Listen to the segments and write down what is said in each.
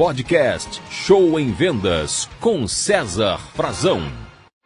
podcast Show em Vendas com César Frazão.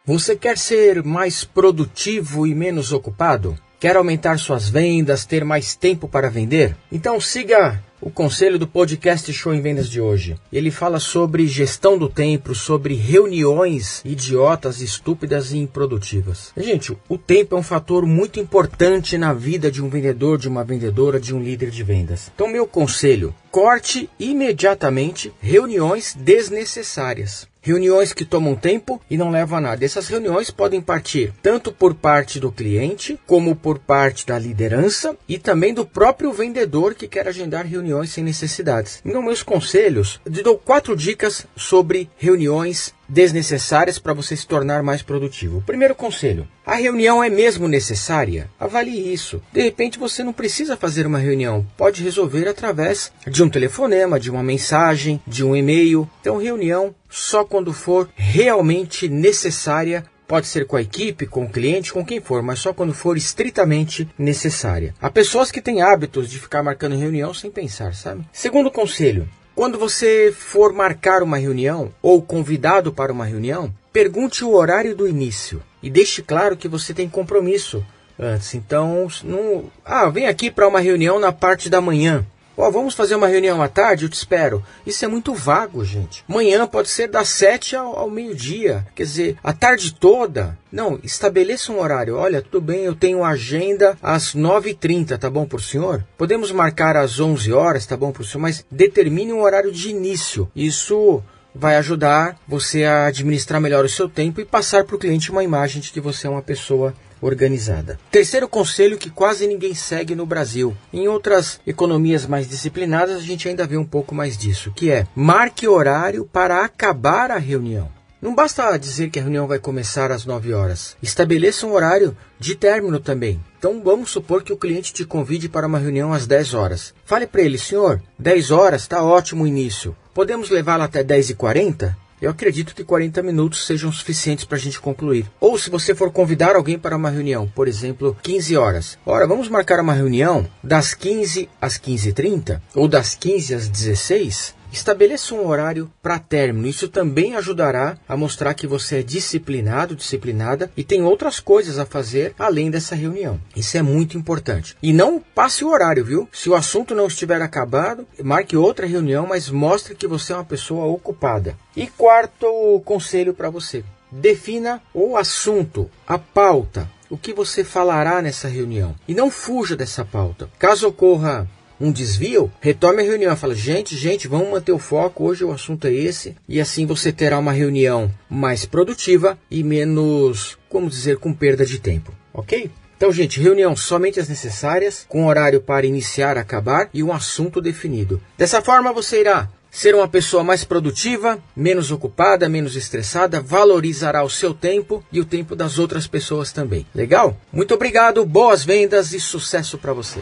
Você quer ser mais produtivo e menos ocupado? Quer aumentar suas vendas, ter mais tempo para vender? Então siga o conselho do podcast Show em Vendas de hoje. Ele fala sobre gestão do tempo, sobre reuniões idiotas, estúpidas e improdutivas. Gente, o tempo é um fator muito importante na vida de um vendedor, de uma vendedora, de um líder de vendas. Então, meu conselho: corte imediatamente reuniões desnecessárias. Reuniões que tomam tempo e não levam a nada. Essas reuniões podem partir tanto por parte do cliente, como por parte da liderança e também do próprio vendedor que quer agendar reuniões sem necessidades. Então, meus conselhos, eu dou quatro dicas sobre reuniões desnecessárias para você se tornar mais produtivo. Primeiro conselho: a reunião é mesmo necessária? Avalie isso. De repente você não precisa fazer uma reunião, pode resolver através de um telefonema, de uma mensagem, de um e-mail. Então, reunião só quando for realmente necessária Pode ser com a equipe, com o cliente, com quem for, mas só quando for estritamente necessária. Há pessoas que têm hábitos de ficar marcando reunião sem pensar, sabe? Segundo conselho: quando você for marcar uma reunião ou convidado para uma reunião, pergunte o horário do início e deixe claro que você tem compromisso antes. Então, não, ah, vem aqui para uma reunião na parte da manhã. Ó, oh, vamos fazer uma reunião à tarde? Eu te espero. Isso é muito vago, gente. Manhã pode ser das sete ao, ao meio-dia. Quer dizer, a tarde toda. Não, estabeleça um horário. Olha, tudo bem, eu tenho agenda às 9h30, tá bom por senhor? Podemos marcar às 11 horas, tá bom por senhor? Mas determine um horário de início. Isso vai ajudar você a administrar melhor o seu tempo e passar para o cliente uma imagem de que você é uma pessoa organizada. Terceiro conselho que quase ninguém segue no Brasil. Em outras economias mais disciplinadas, a gente ainda vê um pouco mais disso, que é marque horário para acabar a reunião. Não basta dizer que a reunião vai começar às 9 horas. Estabeleça um horário de término também. Então vamos supor que o cliente te convide para uma reunião às 10 horas. Fale para ele, senhor, 10 horas está ótimo início. Podemos levá-la até 10 e 40? Eu acredito que 40 minutos sejam suficientes para a gente concluir. Ou se você for convidar alguém para uma reunião, por exemplo, 15 horas. Ora, vamos marcar uma reunião das 15 às 15h30 ou das 15 às 16 Estabeleça um horário para término. Isso também ajudará a mostrar que você é disciplinado, disciplinada e tem outras coisas a fazer além dessa reunião. Isso é muito importante. E não passe o horário, viu? Se o assunto não estiver acabado, marque outra reunião, mas mostre que você é uma pessoa ocupada. E quarto conselho para você: defina o assunto, a pauta. O que você falará nessa reunião? E não fuja dessa pauta. Caso ocorra um desvio, retome a reunião. Fala, gente, gente, vamos manter o foco. Hoje o assunto é esse. E assim você terá uma reunião mais produtiva e menos, como dizer, com perda de tempo. Ok? Então, gente, reunião somente as necessárias, com horário para iniciar, acabar e um assunto definido. Dessa forma, você irá ser uma pessoa mais produtiva, menos ocupada, menos estressada, valorizará o seu tempo e o tempo das outras pessoas também. Legal? Muito obrigado, boas vendas e sucesso para você.